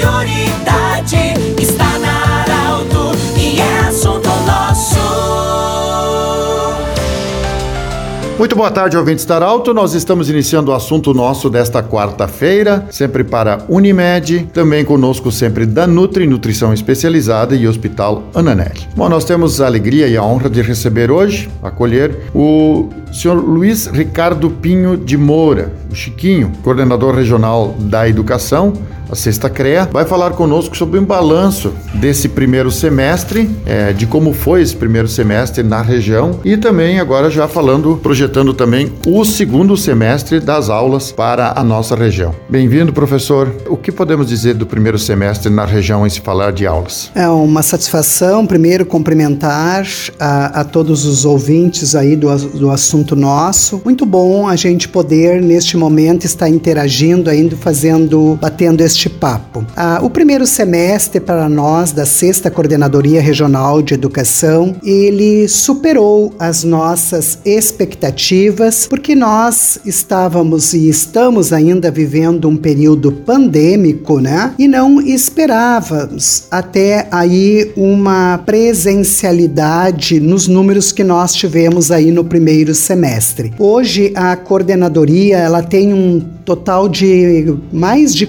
prioridade está na Arauto e é assunto nosso. Muito boa tarde, ouvintes da Arauto. Nós estamos iniciando o assunto nosso desta quarta-feira, sempre para Unimed, também conosco sempre da Nutri, Nutrição Especializada e Hospital Ananelli. Bom, nós temos a alegria e a honra de receber hoje, acolher o senhor Luiz Ricardo Pinho de Moura, o Chiquinho, coordenador regional da educação, a Sexta CREA, vai falar conosco sobre um balanço desse primeiro semestre, é, de como foi esse primeiro semestre na região e também agora já falando, projetando também o segundo semestre das aulas para a nossa região. Bem-vindo, professor. O que podemos dizer do primeiro semestre na região em se falar de aulas? É uma satisfação, primeiro, cumprimentar a, a todos os ouvintes aí do, do assunto nosso. Muito bom a gente poder, neste momento, estar interagindo, ainda fazendo, batendo este papo. Ah, o primeiro semestre para nós da Sexta Coordenadoria Regional de Educação, ele superou as nossas expectativas, porque nós estávamos e estamos ainda vivendo um período pandêmico, né? E não esperávamos até aí uma presencialidade nos números que nós tivemos aí no primeiro semestre. Hoje a coordenadoria, ela tem um total de mais de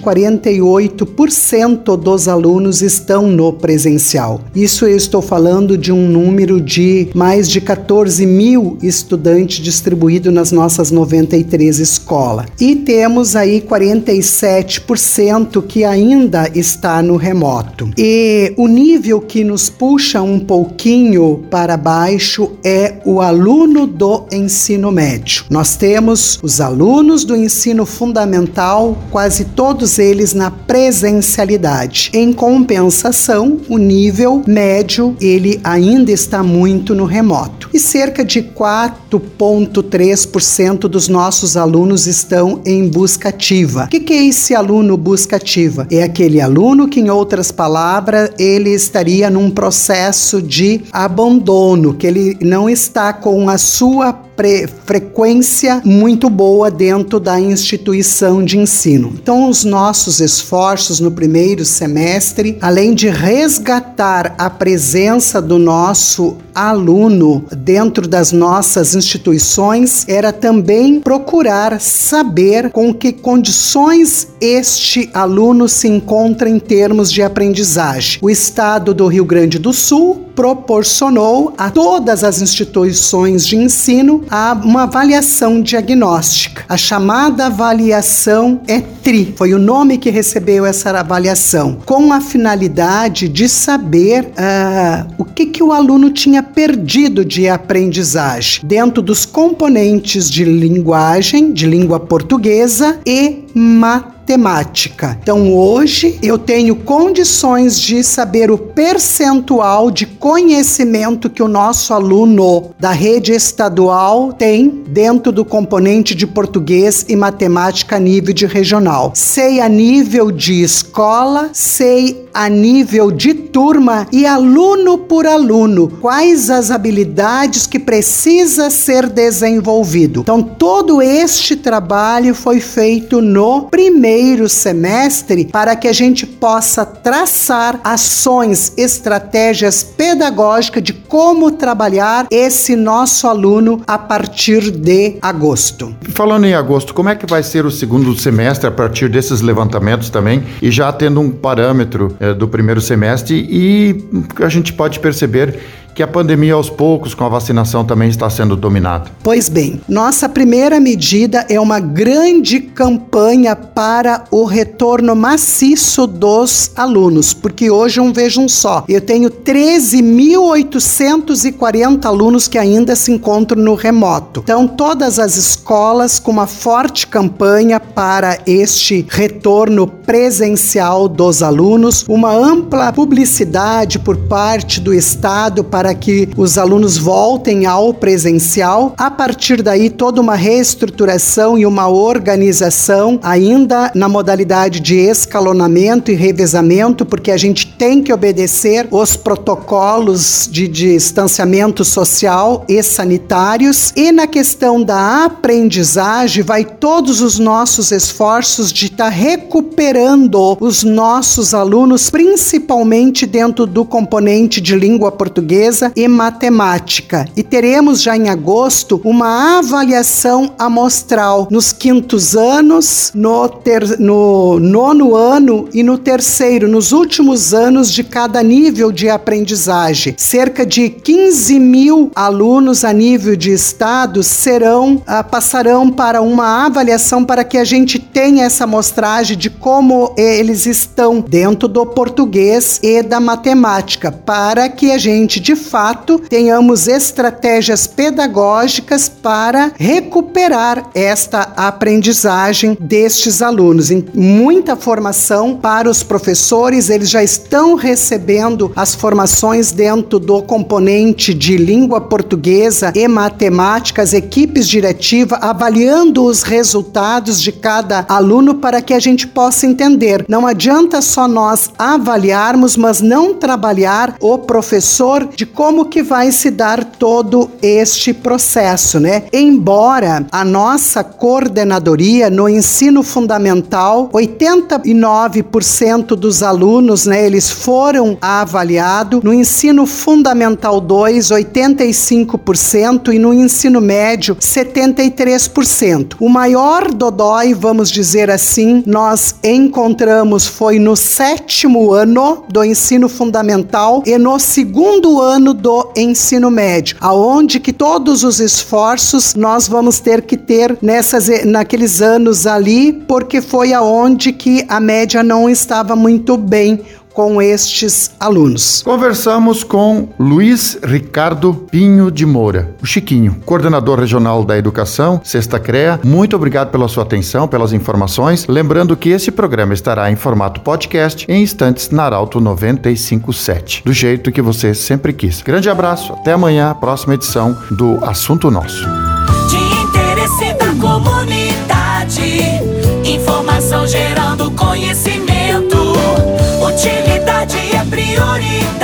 48% dos alunos estão no presencial. Isso eu estou falando de um número de mais de 14 mil estudantes distribuídos nas nossas 93 escolas. E temos aí 47% que ainda está no remoto. E o nível que nos puxa um pouquinho para baixo é o aluno do ensino médio. Nós temos os alunos do ensino fundamental, quase todos eles na presencialidade. Em compensação, o nível médio ele ainda está muito no remoto. E cerca de 4,3% dos nossos alunos estão em busca ativa. O que, que é esse aluno busca ativa? É aquele aluno que, em outras palavras, ele estaria num processo de abandono, que ele não está com a sua frequência muito boa dentro da instituição de ensino. Então, os nossos esforços no primeiro semestre, além de resgatar a presença do nosso aluno dentro das nossas instituições, era também procurar saber com que condições este aluno se encontra em termos de aprendizagem. O estado do Rio Grande do Sul proporcionou a todas as instituições de ensino uma avaliação diagnóstica. A chamada avaliação é TRI, foi o nome que recebeu essa avaliação, com a finalidade de saber uh, o que, que o aluno tinha perdido de aprendizagem dentro dos componentes de linguagem, de língua portuguesa e matemática temática. Então hoje eu tenho condições de saber o percentual de conhecimento que o nosso aluno da rede estadual tem dentro do componente de português e matemática a nível de regional. Sei a nível de escola, sei a nível de turma e aluno por aluno quais as habilidades que precisa ser desenvolvido. Então todo este trabalho foi feito no primeiro semestre para que a gente possa traçar ações, estratégias pedagógicas de como trabalhar esse nosso aluno a partir de agosto. Falando em agosto, como é que vai ser o segundo semestre a partir desses levantamentos também e já tendo um parâmetro do primeiro semestre e a gente pode perceber que a pandemia aos poucos com a vacinação também está sendo dominada? Pois bem, nossa primeira medida é uma grande campanha para o retorno maciço dos alunos, porque hoje um vejam só, eu tenho 13.840 alunos que ainda se encontram no remoto. Então todas as escolas com uma forte campanha para este retorno presencial dos alunos, uma ampla publicidade por parte do estado para para que os alunos voltem ao presencial. A partir daí, toda uma reestruturação e uma organização, ainda na modalidade de escalonamento e revezamento, porque a gente tem que obedecer os protocolos de distanciamento social e sanitários. E na questão da aprendizagem, vai todos os nossos esforços de estar tá recuperando os nossos alunos, principalmente dentro do componente de língua portuguesa e matemática. E teremos já em agosto uma avaliação amostral nos quintos anos, no, ter, no nono ano e no terceiro, nos últimos anos de cada nível de aprendizagem. Cerca de 15 mil alunos a nível de estado serão, ah, passarão para uma avaliação para que a gente tenha essa amostragem de como eles estão dentro do português e da matemática, para que a gente de fato tenhamos estratégias pedagógicas para recuperar esta aprendizagem destes alunos. Muita formação para os professores, eles já estão recebendo as formações dentro do componente de língua portuguesa e matemática, as equipes diretivas avaliando os resultados de cada aluno para que a gente possa entender. Não adianta só nós avaliarmos, mas não trabalhar o professor de como que vai se dar todo este processo, né? Embora a nossa coordenadoria no ensino fundamental, 89% dos alunos, né, eles foram avaliados, no ensino fundamental 2, 85% e no ensino médio 73%. O maior dodói, vamos dizer assim, nós encontramos foi no sétimo ano do ensino fundamental e no segundo ano do ensino médio, aonde que todos os esforços nós vamos ter que ter nessas naqueles anos ali, porque foi aonde que a média não estava muito bem com estes alunos. Conversamos com Luiz Ricardo Pinho de Moura, o Chiquinho, coordenador regional da educação, Sexta CREA. Muito obrigado pela sua atenção, pelas informações. Lembrando que esse programa estará em formato podcast em instantes na Arauto 957, do jeito que você sempre quis. Grande abraço, até amanhã, próxima edição do Assunto Nosso. De interesse da comunidade, priori